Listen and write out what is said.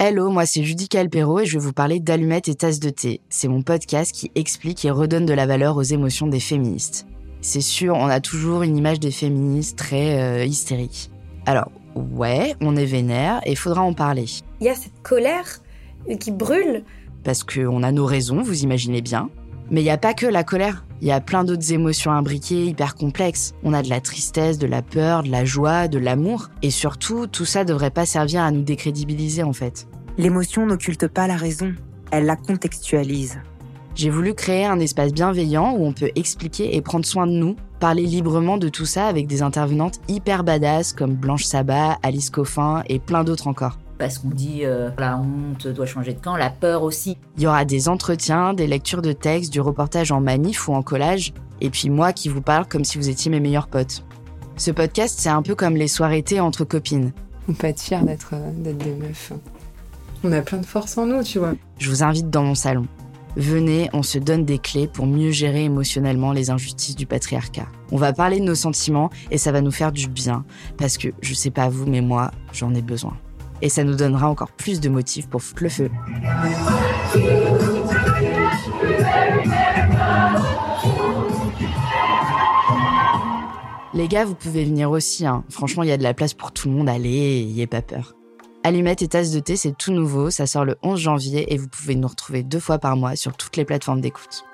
Hello, moi c'est Judy Calpero et je vais vous parler d'Allumettes et Tasses de thé. C'est mon podcast qui explique et redonne de la valeur aux émotions des féministes. C'est sûr, on a toujours une image des féministes très euh, hystériques. Alors, ouais, on est vénère et faudra en parler. Il y a cette colère qui brûle. Parce qu'on a nos raisons, vous imaginez bien. Mais il n'y a pas que la colère. Il y a plein d'autres émotions imbriquées, hyper complexes. On a de la tristesse, de la peur, de la joie, de l'amour. Et surtout, tout ça devrait pas servir à nous décrédibiliser en fait. L'émotion n'occulte pas la raison, elle la contextualise. J'ai voulu créer un espace bienveillant où on peut expliquer et prendre soin de nous, parler librement de tout ça avec des intervenantes hyper badass comme Blanche Sabat, Alice Coffin et plein d'autres encore parce qu'on dit euh, la honte doit changer de camp, la peur aussi. Il y aura des entretiens, des lectures de textes, du reportage en manif ou en collage, et puis moi qui vous parle comme si vous étiez mes meilleurs potes. Ce podcast, c'est un peu comme les soirées thé entre copines. On peut être fiers d'être euh, des meufs. On a plein de force en nous, tu vois. Je vous invite dans mon salon. Venez, on se donne des clés pour mieux gérer émotionnellement les injustices du patriarcat. On va parler de nos sentiments et ça va nous faire du bien, parce que je sais pas vous, mais moi, j'en ai besoin et ça nous donnera encore plus de motifs pour foutre le feu. Les gars, vous pouvez venir aussi. Hein. Franchement, il y a de la place pour tout le monde. Allez, n'ayez pas peur. Allumettes et tasses de thé, c'est tout nouveau. Ça sort le 11 janvier et vous pouvez nous retrouver deux fois par mois sur toutes les plateformes d'écoute.